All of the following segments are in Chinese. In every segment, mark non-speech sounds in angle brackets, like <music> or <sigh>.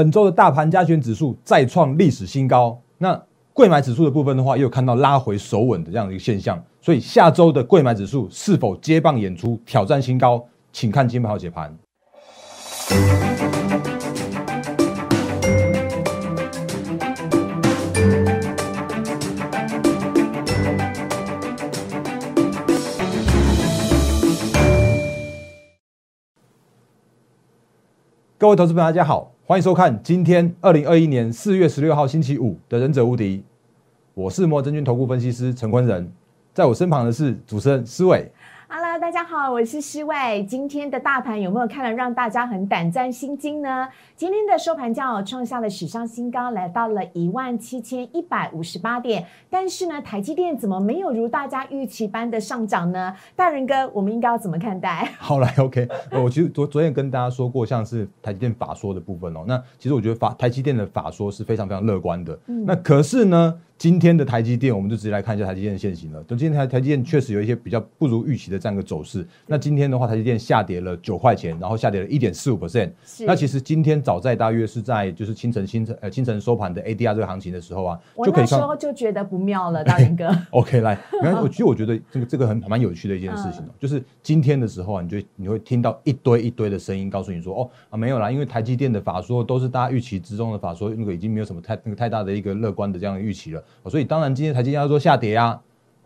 本周的大盘加权指数再创历史新高，那贵买指数的部分的话，又看到拉回首稳的这样的一个现象，所以下周的贵买指数是否接棒演出挑战新高，请看金牌号解盘。各位投资朋友，大家好，欢迎收看今天二零二一年四月十六号星期五的《忍者无敌》，我是摩真君投顾分析师陈坤仁，在我身旁的是主持人思伟。好了大家好，我是施伟。今天的大盘有没有看了让大家很胆战心惊呢？今天的收盘价创下了史上新高，来到了一万七千一百五十八点。但是呢，台积电怎么没有如大家预期般的上涨呢？大人哥，我们应该要怎么看待？<laughs> 好来，OK，我其实昨昨天跟大家说过，像是台积电法说的部分哦。那其实我觉得法台积电的法说是非常非常乐观的。那可是呢？今天的台积电，我们就直接来看一下台积电的现形了。等今天台台积电确实有一些比较不如预期的这样一个走势。那今天的话，台积电下跌了九块钱，然后下跌了一点四五 percent。那其实今天早在大约是在就是清晨清晨呃清晨收盘的 ADR 这个行情的时候啊，我那时候就觉得不妙了，大林哥。<laughs> OK，来，<laughs> 我其实我觉得这个这个很蛮有趣的一件事情哦，就是今天的时候啊，你就你会听到一堆一堆的声音告诉你说，哦啊没有啦，因为台积电的法说都是大家预期之中的法说，那个已经没有什么太那个太大的一个乐观的这样的预期了。所以当然今天。台积电要做下跌啊，哦，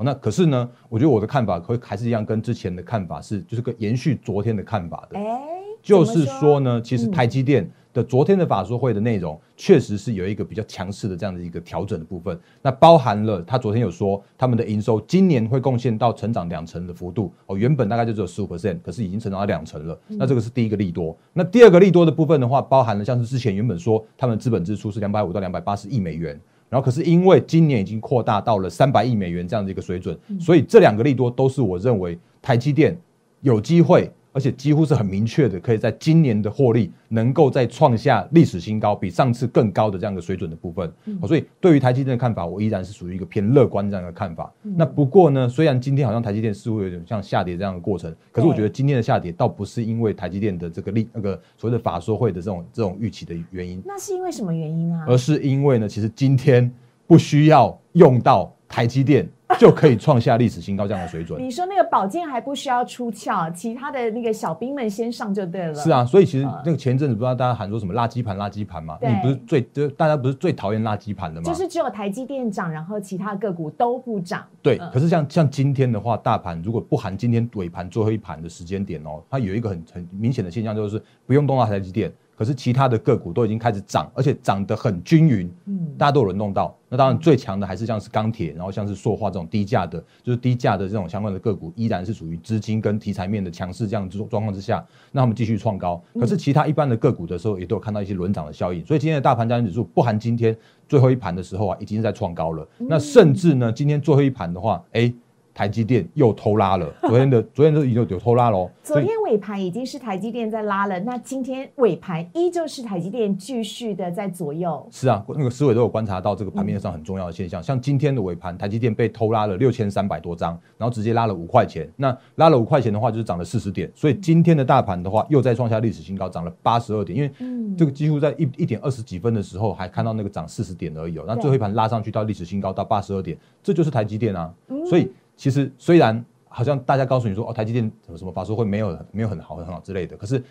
那可是呢，我觉得我的看法会还是一样，跟之前的看法是，就是个延续昨天的看法的。哎，就是说呢，其实台积电的昨天的法说会的内容，确实是有一个比较强势的这样的一个调整的部分。那包含了他昨天有说，他们的营收今年会贡献到成长两成的幅度。哦，原本大概就只有十五 percent，可是已经成长到两成了。那这个是第一个利多。那第二个利多的部分的话，包含了像是之前原本说他们资本支出是两百五到两百八十亿美元。然后可是因为今年已经扩大到了三百亿美元这样的一个水准，所以这两个利多都是我认为台积电有机会，而且几乎是很明确的，可以在今年的获利能够再创下历史新高，比上次更高的这样的水准的部分。所以对于台积电的看法，我依然是属于一个偏乐观这样的看法。那不过呢，虽然今天好像台积电似乎有点像下跌这样的过程，可是我觉得今天的下跌倒不是因为台积电的这个利那个所谓的法说会的这种这种预期的原因。那是因为什么原因啊？而是因为呢，其实今天不需要用到台积电。<laughs> 就可以创下历史新高这样的水准。你说那个宝剑还不需要出鞘，其他的那个小兵们先上就对了。是啊，所以其实那个前阵子不知道大家喊说什么垃圾盘垃圾盘嘛？你不是最就大家不是最讨厌垃圾盘的吗？就是只有台积电涨，然后其他个股都不涨。对，可是像像今天的话，大盘如果不含今天尾盘最后一盘的时间点哦，它有一个很很明显的现象，就是不用动到台积电。可是其他的个股都已经开始涨，而且涨得很均匀，嗯，大家都有轮动到。那当然最强的还是像是钢铁，然后像是塑化这种低价的，就是低价的这种相关的个股，依然是属于资金跟题材面的强势这样状状况之下，那他们继续创高。可是其他一般的个股的时候，也都有看到一些轮涨的效应。所以今天的大盘加权指数不含今天最后一盘的时候啊，已经是在创高了。那甚至呢，今天最后一盘的话，哎。台积电又偷拉了，<laughs> 昨天的昨天都已经有偷拉喽。昨天 <laughs> 尾盘已经是台积电在拉了，那今天尾盘依旧是台积电继续的在左右。是啊，那个思维都有观察到这个盘面上很重要的现象，像今天的尾盘，台积电被偷拉了六千三百多张，然后直接拉了五块钱。那拉了五块钱的话，就是涨了四十点，所以今天的大盘的话，又在创下历史新高，涨了八十二点。因为这个几乎在一一点二十几分的时候，还看到那个涨四十点而已哦。那最后一盘拉上去到历史新高到八十二点，这就是台积电啊。所以。其实虽然好像大家告诉你说哦，台积电什么什么法说会没有没有很好很好之类的，可是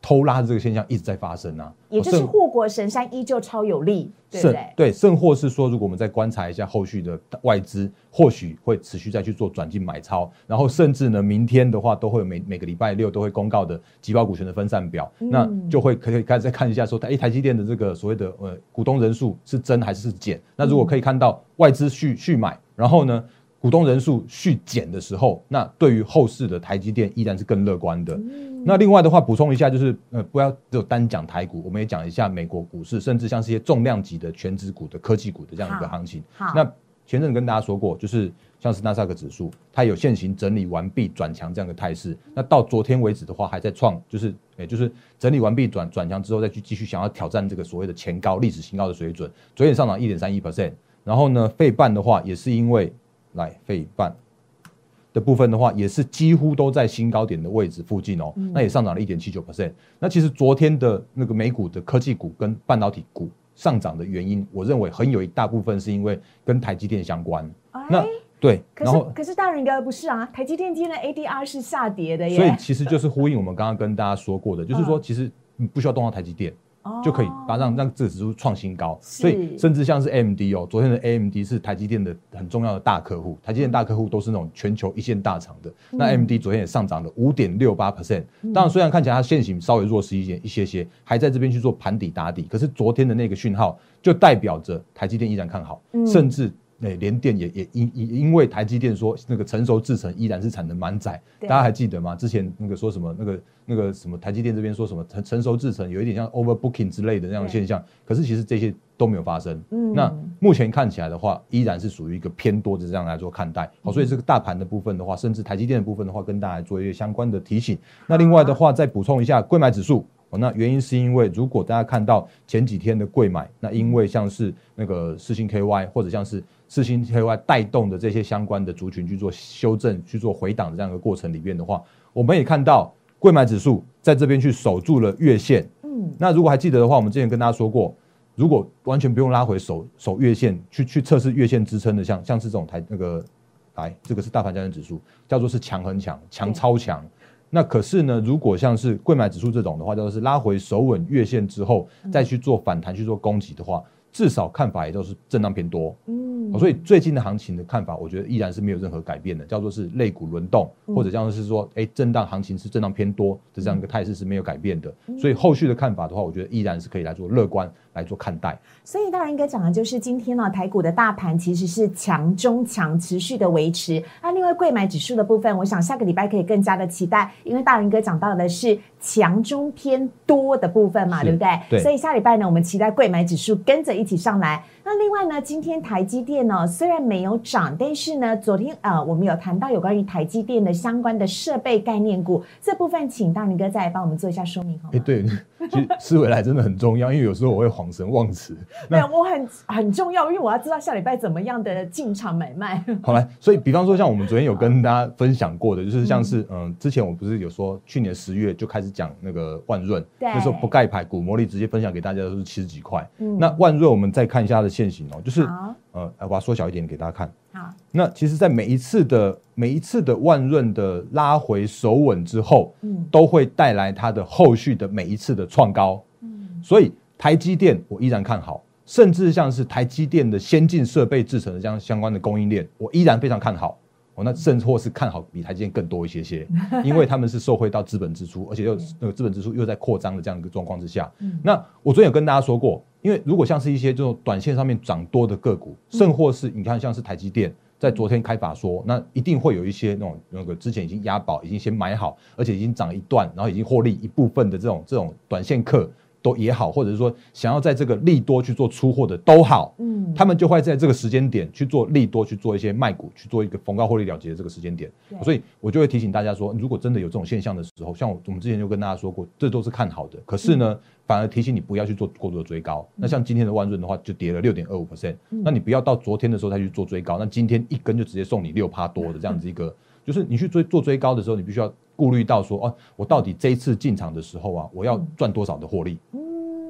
偷拉的这个现象一直在发生啊。也就是护国神山依旧超有力，对不对？对，甚或是说，如果我们再观察一下后续的外资，或许会持续再去做转进买超，然后甚至呢，明天的话都会有每每个礼拜六都会公告的集保股权的分散表，那就会可以开始再看一下说，台台积电的这个所谓的呃股东人数是增还是减？那如果可以看到外资续续买，然后呢？股东人数续减的时候，那对于后市的台积电依然是更乐观的。那另外的话，补充一下，就是呃，不要只有单讲台股，我们也讲一下美国股市，甚至像是一些重量级的全指股的科技股的这样一个行情。那前阵跟大家说过，就是像是纳斯达克指数，它有现行整理完毕转强这样的态势。那到昨天为止的话，还在创，就是也就是整理完毕转转强之后，再去继续想要挑战这个所谓的前高历史新高的水准。昨天上涨一点三一 percent，然后呢，费半的话也是因为。来费半，的部分的话，也是几乎都在新高点的位置附近哦，那也上涨了一点七九 percent。那其实昨天的那个美股的科技股跟半导体股上涨的原因，我认为很有一大部分是因为跟台积电相关。那对，可是可是大人哥不是啊，台积电今天的 ADR 是下跌的耶。<laughs> 所以其实就是呼应我们刚刚跟大家说过的，就是说其实你不需要动到台积电。就可以把让让这个指数创新高，所以甚至像是 AMD 哦，昨天的 AMD 是台积电的很重要的大客户，台积电大客户都是那种全球一线大厂的。那 AMD 昨天也上涨了五点六八 percent，当然虽然看起来它现形稍微弱势一些一些些，还在这边去做盘底打底，可是昨天的那个讯号就代表着台积电依然看好，甚至。哎，联电也也因因因为台积电说那个成熟制程依然是产能满载，大家还记得吗？之前那个说什么那个那个什么台积电这边说什么成成熟制程有一点像 overbooking 之类的那样的现象，可是其实这些都没有发生。嗯，那目前看起来的话，依然是属于一个偏多的这样来做看待。好，所以这个大盘的部分的话，甚至台积电的部分的话，跟大家做一些相关的提醒。那另外的话，再补充一下，贵买指数。那原因是因为，如果大家看到前几天的贵买，那因为像是那个四星 KY 或者像是四星 KY 带动的这些相关的族群去做修正、去做回档的这样一个过程里面的话，我们也看到贵买指数在这边去守住了月线。嗯，那如果还记得的话，我们之前跟大家说过，如果完全不用拉回守守月线去去测试月线支撑的，像像是这种台那个来，这个是大盘交易指数，叫做是强很强、强超强。那可是呢，如果像是贵买指数这种的话，就是拉回守稳月线之后，再去做反弹去做攻击的话，至少看法也都是震荡偏多。嗯，所以最近的行情的看法，我觉得依然是没有任何改变的，叫做是类股轮动，或者叫做是说，哎，震荡行情是震荡偏多的这样一个态势是没有改变的。所以后续的看法的话，我觉得依然是可以来做乐观。来做看待，所以大人应该讲的就是今天呢，台股的大盘其实是强中强，持续的维持。那另外贵买指数的部分，我想下个礼拜可以更加的期待，因为大人哥讲到的是强中偏多的部分嘛，对不对？对。所以下礼拜呢，我们期待贵买指数跟着一起上来。那另外呢，今天台积电呢虽然没有涨，但是呢，昨天呃我们有谈到有关于台积电的相关的设备概念股这部分，请大林哥再来帮我们做一下说明好吗？哎，对，其实思维来真的很重要，因为有时候我会恍神忘词。对，我很很重要，因为我要知道下礼拜怎么样的进场买卖。<laughs> 好来，所以比方说像我们昨天有跟大家分享过的，就是像是嗯，之前我不是有说去年十月就开始讲那个万润，那时候不盖牌，股魔力直接分享给大家都是七十几块。那万润我们再看一下它的现形哦，就是呃，我把它缩小一点给大家看。好，那其实，在每一次的每一次的万润的拉回守稳之后，嗯，都会带来它的后续的每一次的创高。嗯，所以台积电我依然看好，甚至像是台积电的先进设备制成的这样相关的供应链，我依然非常看好。哦，那甚或是看好比台积电更多一些些，<laughs> 因为他们是受惠到资本支出，而且又那个资本支出又在扩张的这样一个状况之下。那我昨天有跟大家说过，因为如果像是一些这种短线上面涨多的个股，甚或是你看像是台积电在昨天开法说，那一定会有一些那种那个之前已经押宝，已经先买好，而且已经涨一段，然后已经获利一部分的这种这种短线客。都也好，或者是说想要在这个利多去做出货的都好，嗯，他们就会在这个时间点去做利多，去做一些卖股，去做一个逢高获利了结的这个时间点。所以我就会提醒大家说，如果真的有这种现象的时候，像我们之前就跟大家说过，这都是看好的。可是呢，反而提醒你不要去做过度的追高。那像今天的万润的话，就跌了六点二五 percent，那你不要到昨天的时候再去做追高。那今天一根就直接送你六趴多的这样子一个，就是你去追做追高的时候，你必须要顾虑到说，哦，我到底这一次进场的时候啊，我要赚多少的获利？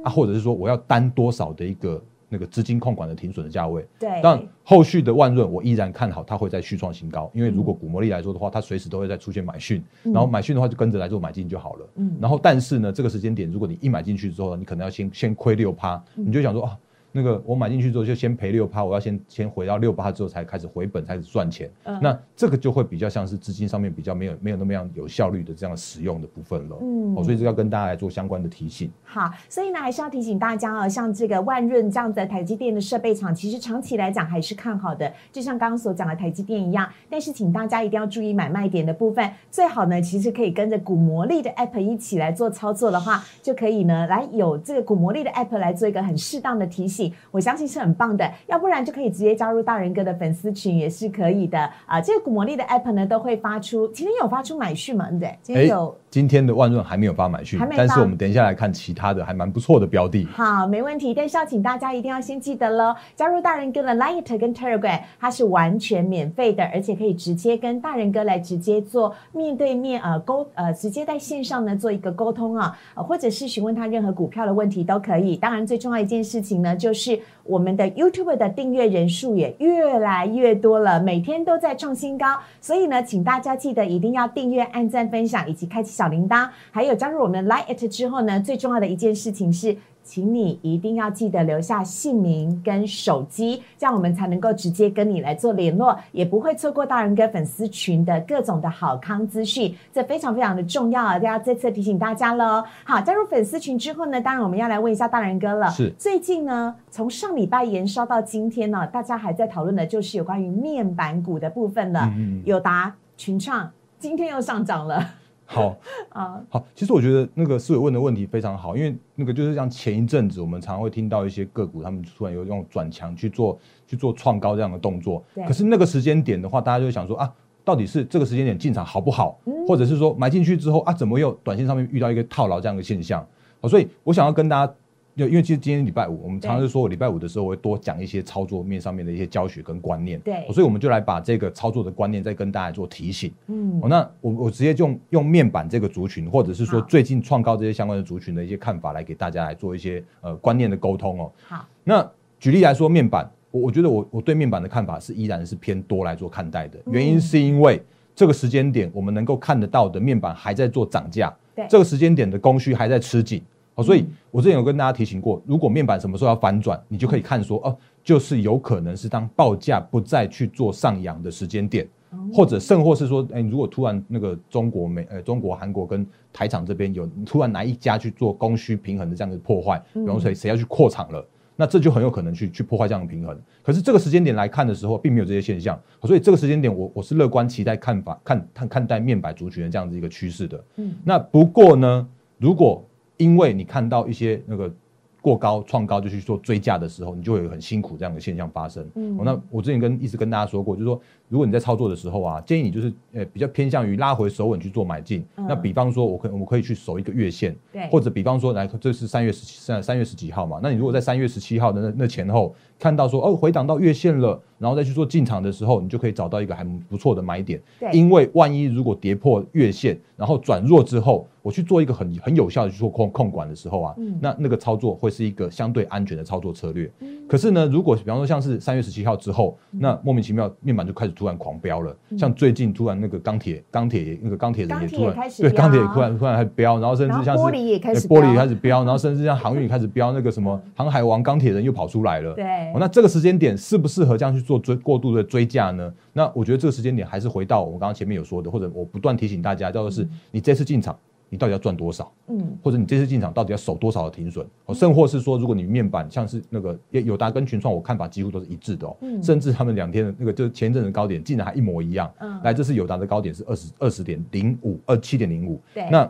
啊，或者是说我要担多少的一个那个资金控管的停损的价位？对。但后续的万润，我依然看好它会再续创新高，因为如果股魔力来说的话，它随时都会再出现买讯，然后买讯的话就跟着来做买进就好了。嗯。然后，但是呢，这个时间点，如果你一买进去之后，你可能要先先亏六趴，你就想说啊。那个我买进去之后就先赔六趴，我要先先回到六趴之后才开始回本，开始赚钱。嗯那这个就会比较像是资金上面比较没有没有那么样有效率的这样使用的部分了。嗯，哦，所以这要跟大家来做相关的提醒。好，所以呢还是要提醒大家啊，像这个万润这样的台积电的设备厂，其实长期来讲还是看好的，就像刚刚所讲的台积电一样。但是请大家一定要注意买卖点的部分，最好呢其实可以跟着股魔力的 app 一起来做操作的话，就可以呢来有这个股魔力的 app 来做一个很适当的提醒。我相信是。很棒的，要不然就可以直接加入大人哥的粉丝群也是可以的啊。这个古魔力的 app 呢都会发出，今天有发出买讯吗？对不对？今天有今天的万润还没有发买讯但是我们等一下来看其他的还蛮不错的标的。好，没问题。但是要请大家一定要先记得喽，加入大人哥的 Light 跟 Telegram，它是完全免费的，而且可以直接跟大人哥来直接做面对面呃沟呃，直接在线上呢做一个沟通啊，呃或者是询问他任何股票的问题都可以。当然，最重要一件事情呢，就是我们的 YouTube 的订阅人数也越来越多了，每天都在创新高。所以呢，请大家记得一定要订阅、按赞、分享以及开启小铃铛，还有加入我们的 Light 之后呢，最重要的一件事情是。请你一定要记得留下姓名跟手机，这样我们才能够直接跟你来做联络，也不会错过大人哥粉丝群的各种的好康资讯，这非常非常的重要啊！大家再次提醒大家喽。好，加入粉丝群之后呢，当然我们要来问一下大人哥了。是最近呢，从上礼拜延烧到今天呢，大家还在讨论的就是有关于面板股的部分了。嗯嗯嗯友达、群创今天又上涨了好，<laughs> 啊，好，其实我觉得那个思伟问的问题非常好，因为那个就是像前一阵子我们常会听到一些个股，他们突然有用转强去做去做创高这样的动作。对，可是那个时间点的话，大家就会想说啊，到底是这个时间点进场好不好，嗯。或者是说买进去之后啊，怎么又短线上面遇到一个套牢这样的现象？好，所以我想要跟大家。就因为其实今天礼拜五，我们常常就说，我礼拜五的时候我会多讲一些操作面上面的一些教学跟观念，对所以我们就来把这个操作的观念再跟大家做提醒。嗯哦，那我我直接就用用面板这个族群，或者是说最近创高这些相关的族群的一些看法，来给大家来做一些呃观念的沟通哦。好，那举例来说，面板，我我觉得我我对面板的看法是依然是偏多来做看待的，原因是因为这个时间点我们能够看得到的面板还在做涨价，对这个时间点的供需还在吃紧。哦，所以我之前有跟大家提醒过，如果面板什么时候要反转，你就可以看说，哦，就是有可能是当报价不再去做上扬的时间点，或者甚或是说，哎，如果突然那个中国美呃中国韩国跟台厂这边有突然哪一家去做供需平衡的这样的破坏，比方说谁谁要去扩厂了。那这就很有可能去去破坏这样的平衡。可是这个时间点来看的时候，并没有这些现象，所以这个时间点我我是乐观期待看法看看看待面板族群的这样子一个趋势的。嗯那不过呢，如果因为你看到一些那个过高创高就去做追价的时候，你就会有很辛苦这样的现象发生。嗯哦那我之前跟一直跟大家说过，就是说如果你在操作的时候啊，建议你就是呃比较偏向于拉回手稳去做买进。嗯。那比方说，我可我们可以去守一个月线，对。或者比方说来这是三月十七三三月十几号嘛，那你如果在三月十七号的那那前后看到说哦回档到月线了，然后再去做进场的时候，你就可以找到一个还不错的买点。对。因为万一如果跌破月线，然后转弱之后，我去做一个很很有效的去做控控管的时候啊，嗯。那那个操作会是一个相对安全的操作策略。可是呢，如果比方说像是三月十七号之后，嗯。那莫名其妙面板就开始突然狂飙了，像最近突然那个钢铁钢铁那个钢铁人也突然也开始飙。对钢铁也突然突然还飙，然后甚至像是玻璃也开始对玻璃开始飙，然后甚至像航运也开始飙，那个什么航海王钢铁人又跑出来了。对。哦，那这个时间点适不适合这样去做追过度的追价呢？那我觉得这个时间点还是回到我们刚刚前面有说的，或者我不断提醒大家，叫做是你这次进场，你到底要赚多少？嗯或者你这次进场到底要守多少的停损？哦，甚或是说，如果你面板像是那个友达跟群创，我看法几乎都是一致的哦，嗯甚至他们两天的那个就是前一阵的高点竟然还一模一样。嗯来，这次友达的高点是二十二十点零五，二七点零五。对那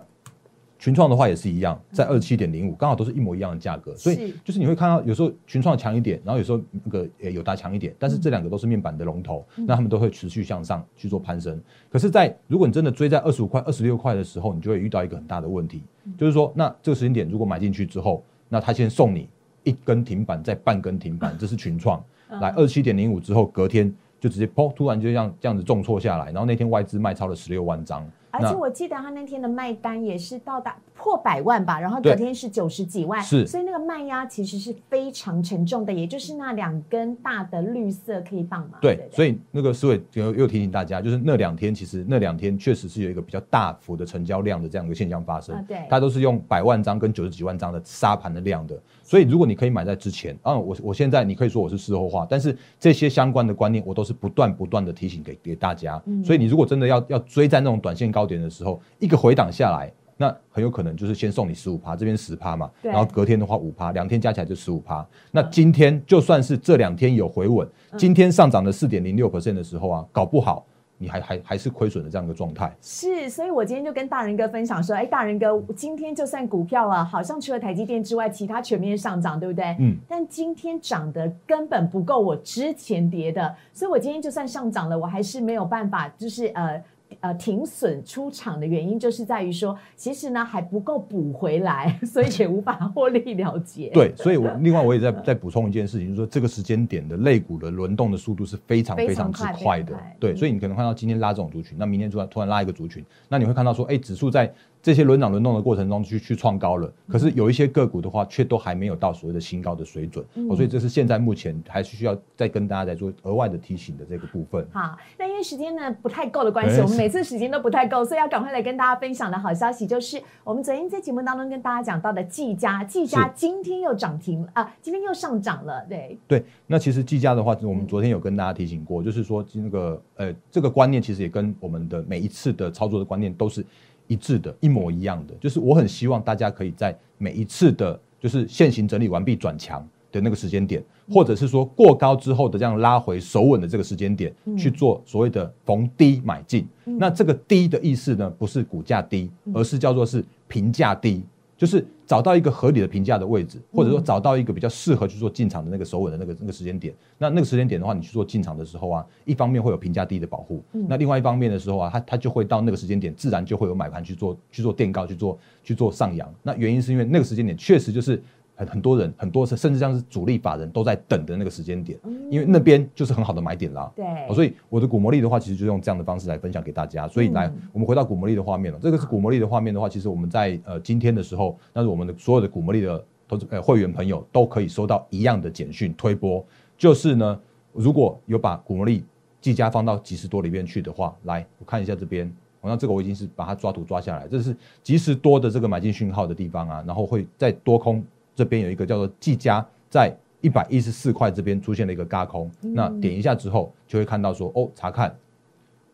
群创的话也是一样，在二七点零五，刚好都是一模一样的价格，所以就是你会看到有时候群创强一点，然后有时候那个呃友达强一点，但是这两个都是面板的龙头，那他们都会持续向上去做攀升。可是在，如果你真的追在二十五块、二十六块的时候，你就会遇到一个很大的问题，就是说，那这个时间点如果买进去之后，那他先送你一根停板，再半根停板，<laughs> 这是群创，来二七点零五之后，隔天就直接砰，突然就这样这样子重挫下来，然后那天外资卖超了十六万张，那而且我记得他那天的卖单也是到达破百万吧，然后对。隔天是九十几万，是。所以那个卖压其实是非常沉重的，也就是那两根大的绿色 K 棒嘛。对，不所以那个思伟又又提醒大家，就是那两天其实那两天确实是有一个比较大幅的成交量的这样一个现象发生，啊对。它都是用百万张跟九十几万张的沙盘的量的，所以如果你可以买在之前，啊，我我现在你可以说我是事后话，但是这些相关的观念我都是不断不断的提醒给给大家，嗯。所以你如果真的要要追在那种短线高点的时候，一个回档下来。那很有可能就是先送你十五趴，这边十趴嘛，然后隔天的话五趴，两天加起来就十五趴。那今天就算是这两天有回稳，今天上涨了四点零六 percent 的时候啊，搞不好你还还还是亏损的这样一个状态。是，所以我今天就跟大人哥分享说，哎，大人哥，今天就算股票啊，好像除了台积电之外，其他全面上涨，对不对？嗯。但今天涨的根本不够我之前跌的，所以我今天就算上涨了，我还是没有办法，就是呃。呃停损出场的原因，就是在于说，其实呢还不够补回来，<laughs> 所以也无法获利了结。对，所以我另外我也在再补充一件事情，就是说这个时间点的类股的轮动的速度是非常非常之快的。对，所以你可能看到今天拉这种族群，那明天突然突然拉一个族群，那你会看到说，哎，指数在。这些轮涨轮动的过程中去去创高了，可是有一些个股的话，却都还没有到所谓的新高的水准，所以这是现在目前还是需要再跟大家再做额外的提醒的这个部分。好，那因为时间呢不太够的关系，我们每次时间都不太够，所以要赶快来跟大家分享的好消息就是，我们昨天在节目当中跟大家讲到的技嘉，技嘉今天又涨停啊，今天又上涨了，对对。那其实技嘉的话，我们昨天有跟大家提醒过，就是说那个呃这个观念其实也跟我们的每一次的操作的观念都是。一致的，一模一样的，就是我很希望大家可以在每一次的，就是现行整理完毕转强的那个时间点，或者是说过高之后的这样拉回手稳的这个时间点，去做所谓的逢低买进。那这个低的意思呢，不是股价低，而是叫做是评价低。就是找到一个合理的评价的位置，或者说找到一个比较适合去做进场的那个首稳的那个那个时间点。那那个时间点的话，你去做进场的时候啊，一方面会有评价低的保护，那另外一方面的时候啊，它它就会到那个时间点，自然就会有买盘去做去做垫高去做去做上扬。那原因是因为那个时间点确实就是。很很多人，很多是甚至像是主力法人都在等的那个时间点，因为那边就是很好的买点啦。对，所以我的股魔力的话，其实就用这样的方式来分享给大家。所以来，我们回到股魔力的画面了。这个是股魔力的画面的话，其实我们在呃今天的时候，那是我们的所有的股魔力的投资呃会员朋友都可以收到一样的简讯推播，就是呢，如果有把股魔力计价放到即时多里面去的话，来我看一下这边，好像这个我已经是把它抓图抓下来，这是即时多的这个买进讯号的地方啊，然后会在多空。这边有一个叫做技嘉，在一百一十四块这边出现了一个嘎空，那点一下之后就会看到说哦查看，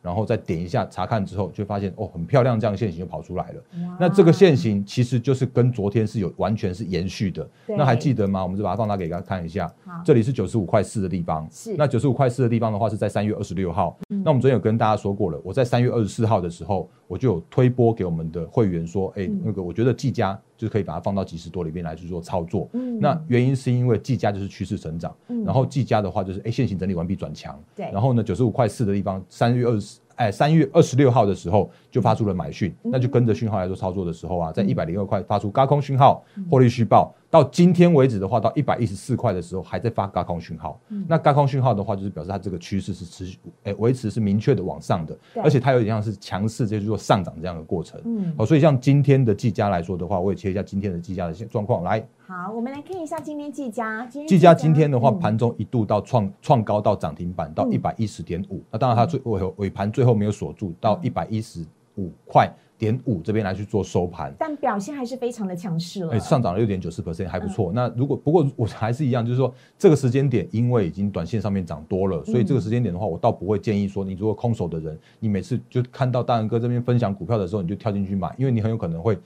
然后再点一下查看之后就发现哦很漂亮这样线型就跑出来了。那这个线型其实就是跟昨天是有完全是延续的。那还记得吗？我们就把它放大给大家看一下。这里是九十五块四的地方。是。那九十五块四的地方的话是在三月二十六号。那我们昨天有跟大家说过了，我在三月二十四号的时候我就有推播给我们的会员说，哎那个我觉得技嘉。就可以把它放到几十多里面来去做操作。嗯，那原因是因为技嘉就是趋势成长，嗯，然后技嘉的话就是哎，现行整理完毕转强，对，然后呢九十五块四的地方，三月二十。哎，三月二十六号的时候就发出了买讯，那就跟着讯号来做操作的时候啊，在一百零二块发出高空讯号，获利续报。到今天为止的话，到一百一十四块的时候还在发高空讯号。那高空讯号的话，就是表示它这个趋势是持续，哎，维持是明确的往上的，而且它有点像是强势，就是说上涨这样的过程。嗯，好，所以像今天的技嘉来说的话，我也切一下今天的技嘉的现状况来。好，我们来看一下今天技嘉。技嘉今天的话，盘中一度到创创高到涨停板到一百一十点五。那当然它最尾尾盘最后没有锁住到一百一十五块点五这边来去做收盘，但表现还是非常的强势了。哎，上涨了六点九四 percent，还不错。那如果不过我还是一样，就是说这个时间点，因为已经短线上面涨多了，所以这个时间点的话，我倒不会建议说，你如果空手的人，你每次就看到大仁哥这边分享股票的时候，你就跳进去买，因为你很有可能会。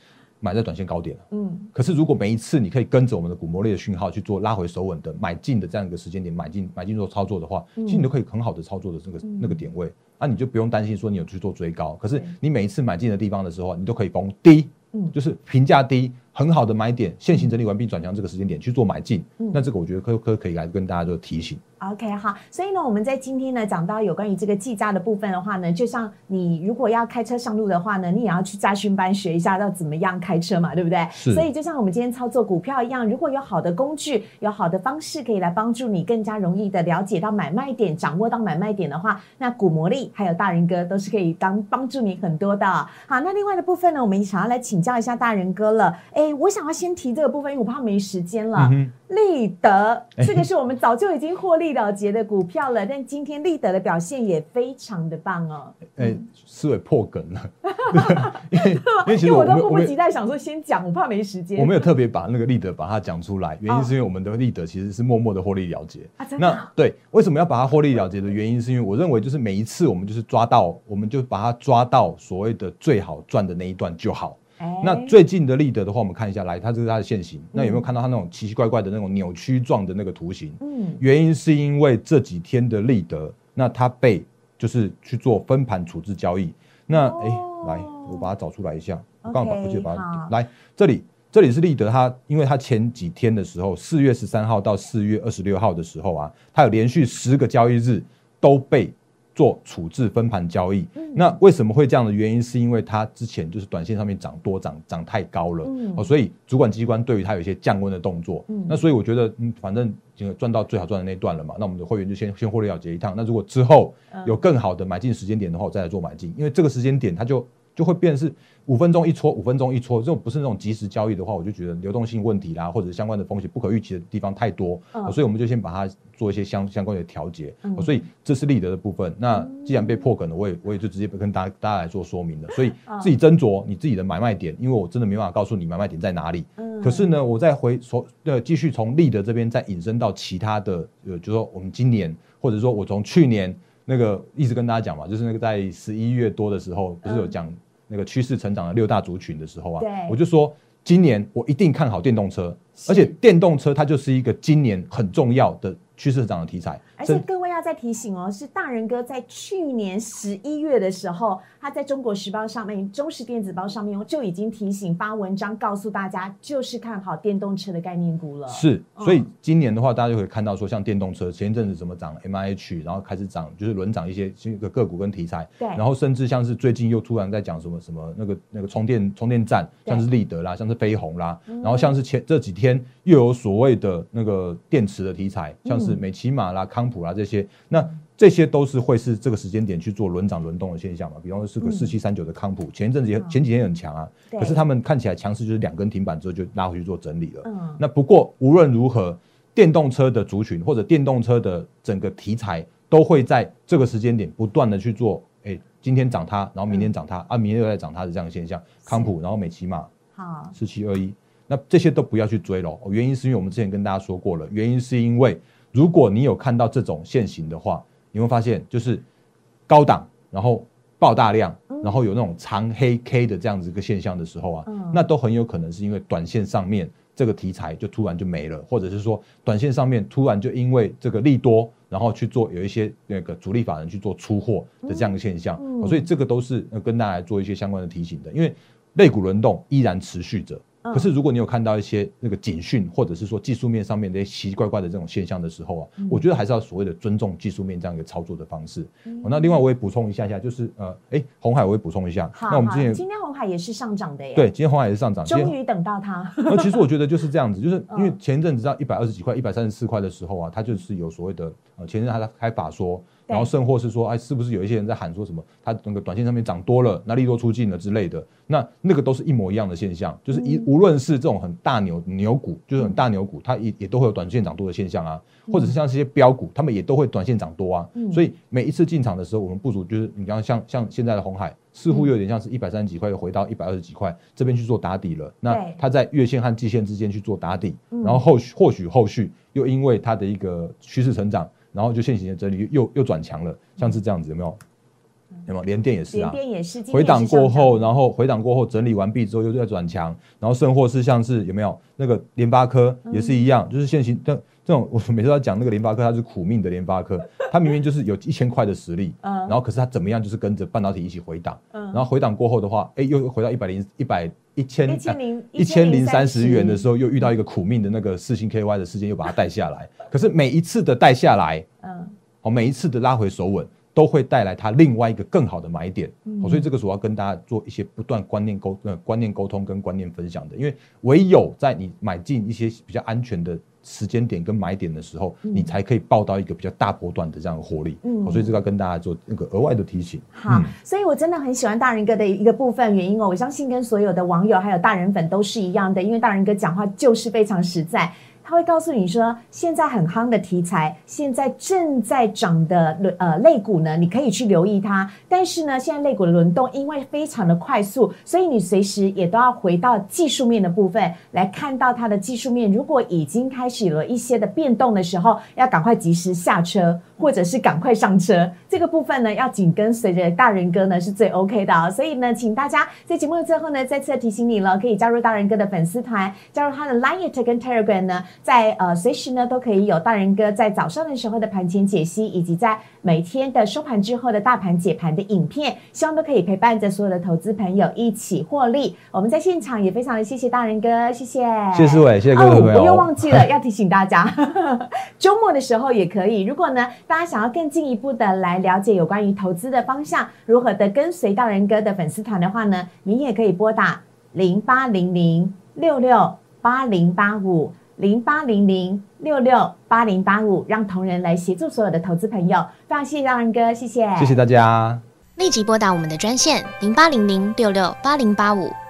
买在短线高点。了，嗯，可是如果每一次你可以跟着我们的股魔力的讯号去做拉回手稳的买进的这样一个时间点买进买进做操作的话，其实你都可以很好的操作的这个那个点位，那你就不用担心说你有去做追高，可是你每一次买进的地方的时候，你都可以逢低，嗯，就是评价低。很好的买点，现行整理完毕转强这个时间点去做买进，嗯那这个我觉得可可可以来跟大家做提醒。OK，好，所以呢，我们在今天呢讲到有关于这个计价的部分的话呢，就像你如果要开车上路的话呢，你也要去驾训班学一下要怎么样开车嘛，对不对？是。所以就像我们今天操作股票一样，如果有好的工具，有好的方式可以来帮助你更加容易的了解到买卖点，掌握到买卖点的话，那股魔力还有大人哥都是可以当帮助你很多的。好，那另外的部分呢，我们想要来请教一下大人哥了。哎，我想要先提这个部分，因为我怕没时间了。立德，这个是我们早就已经获利了结的股票了，但今天立德的表现也非常的棒哦。哎，思维破梗了，<laughs> 因为因为其实我都迫不及待想说先讲，我怕没时间。我没有特别把那个立德把它讲出来，原因是因为我们的立德其实是默默的获利了结啊。真的？那对，为什么要把它获利了结的原因，是因为我认为就是每一次我们就是抓到，我们就把它抓到所谓的最好赚的那一段就好。那最近的立德的话，我们看一下，来，它这是它的线形。那有没有看到它那种奇奇怪怪的那种扭曲状的那个图形？嗯，原因是因为这几天的立德，那它被就是去做分盘处置交易。那哎，来，我把它找出来一下，我刚好把过去把它来这里，这里是立德，它因为它前几天的时候，四月十三号到四月二十六号的时候啊，它有连续十个交易日都被做处置分盘交易。那为什么会这样的原因，是因为它之前就是短线上面涨多涨涨太高了，哦，所以主管机关对于它有一些降温的动作。那所以我觉得，嗯，反正赚到最好赚的那段了嘛，那我们的会员就先先获利了结一趟。那如果之后有更好的买进时间点的话，我再来做买进，因为这个时间点它就。就会变是五分钟一撮，五分钟一撮，这种不是那种即时交易的话，我就觉得流动性问题啦，或者相关的风险不可预期的地方太多，所以我们就先把它做一些相相关的调节。所以这是立德的部分。那既然被破梗了，我也我也就直接跟大大家来做说明了。所以自己斟酌你自己的买卖点，因为我真的没办法告诉你买卖点在哪里。可是呢，我再回从呃继续从立德这边再引申到其他的，呃，就说我们今年或者说我从去年。那个一直跟大家讲嘛，就是那个在十一月多的时候，不是有讲那个趋势成长的六大族群的时候啊，我就说今年我一定看好电动车，而且电动车它就是一个今年很重要的趋势成长的题材，而且各位要再提醒哦，是大人哥在去年十一月的时候。他在中国时报上面、中时电子报上面就已经提醒发文章告诉大家，就是看好电动车的概念股了。是，所以今年的话，大家就可以看到说，像电动车前一阵子怎么涨，M I H，然后开始涨，就是轮涨一些新的个股跟题材。对。然后甚至像是最近又突然在讲什么什么那个那个充电充电站，像是立德啦，像是飞鸿啦，然后像是前这几天又有所谓的那个电池的题材，像是美骑马啦、康普啦这些，那。这些都是会是这个时间点去做轮涨轮动的现象嘛？比方说是个四七三九的康普，前一阵子也前几天很强啊，可是他们看起来强势就是两根停板之后就拉回去做整理了。嗯，那不过无论如何，电动车的族群或者电动车的整个题材都会在这个时间点不断的去做，哎，今天涨它，然后明天涨它，啊，明天又在涨它的这样的现象。康普，然后美骑马，好，四七二一，那这些都不要去追喽。原因是因为我们之前跟大家说过了，原因是因为如果你有看到这种现形的话。你会发现，就是高档，然后爆大量，然后有那种长黑 K 的这样子一个现象的时候啊，那都很有可能是因为短线上面这个题材就突然就没了，或者是说短线上面突然就因为这个利多，然后去做有一些那个主力法人去做出货的这样的现象，所以这个都是跟大家做一些相关的提醒的，因为类股轮动依然持续着。可是，如果你有看到一些那个警讯，或者是说技术面上面的奇奇怪怪的这种现象的时候啊，我觉得还是要所谓的尊重技术面这样一个操作的方式。那另外我也补充一下下，就是呃，哎，红海我也补充一下。那我们今天今天红海也是上涨的耶。对，今天红海也是上涨。终于等到它。<laughs> 那其实我觉得就是这样子，就是因为前一阵子到一百二十几块、一百三十四块的时候啊，它就是有所谓的呃，前阵子他开法说。然后甚或是说，哎，是不是有一些人在喊说什么，它那个短线上面涨多了，那利多出尽了之类的，那那个都是一模一样的现象，就是一无论是这种很大牛牛股，就是很大牛股，它也也都会有短线涨多的现象啊，或者是像这些标股，他们也都会短线涨多啊。所以每一次进场的时候，我们不足就是你刚刚像像现在的红海，似乎有点像是一百三十几块又回到一百二十几块这边去做打底了。那它在月线和季线之间去做打底，然后后续或许后续又因为它的一个趋势成长。然后就现行的整理又又转强了，像是这样子有没有？有没有？连电也是啊，连电也是回档过后，然后回档过后整理完毕之后又再转强，然后甚或是像是有没有那个联发科也是一样，就是现行这这种，我每次要讲那个联发科，它是苦命的联发科，它明明就是有一千块的实力，嗯，然后可是他怎么样就是跟着半导体一起回档，嗯，然后回档过后的话，哎，又回到一百零一百一千一千零一千零三十元的时候，又遇到一个苦命的那个四星 KY 的事件，又把它带下来，可是每一次的带下来。嗯，好，每一次的拉回手稳都会带来它另外一个更好的买点，好，所以这个时候要跟大家做一些不断观念沟呃观念沟通跟观念分享的，因为唯有在你买进一些比较安全的时间点跟买点的时候，你才可以报到一个比较大波段的这样的获利，嗯，所以这个要跟大家做那个额外的提醒。好，所以我真的很喜欢大人哥的一个部分原因哦，我相信跟所有的网友还有大人粉都是一样的，因为大人哥讲话就是非常实在。他会告诉你说，现在很夯的题材，现在正在涨的轮呃类股呢，你可以去留意它。但是呢，现在类股的轮动因为非常的快速，所以你随时也都要回到技术面的部分来看到它的技术面。如果已经开始了一些的变动的时候，要赶快及时下车，或者是赶快上车。这个部分呢，要紧跟随着大人哥呢是最 OK 的。所以呢，请大家在节目的最后呢，再次提醒你了，可以加入大人哥的粉丝团，加入他的 Line 跟 Telegram 呢。在呃，随时呢都可以有大人哥在早上的时候的盘前解析，以及在每天的收盘之后的大盘解盘的影片，希望都可以陪伴着所有的投资朋友一起获利。我们在现场也非常的谢谢大人哥，谢谢，谢谢思伟，谢谢各位朋友。我又忘记了要提醒大家，<laughs> 周末的时候也可以。如果呢，大家想要更进一步的来了解有关于投资的方向，如何的跟随道人哥的粉丝团的话呢，您也可以拨打零八零零六六八零八五零八零零六六八零八五，让同仁来协助所有的投资朋友。非常谢谢道人哥，谢谢，谢谢大家。立即拨打我们的专线零八零零六六八零八五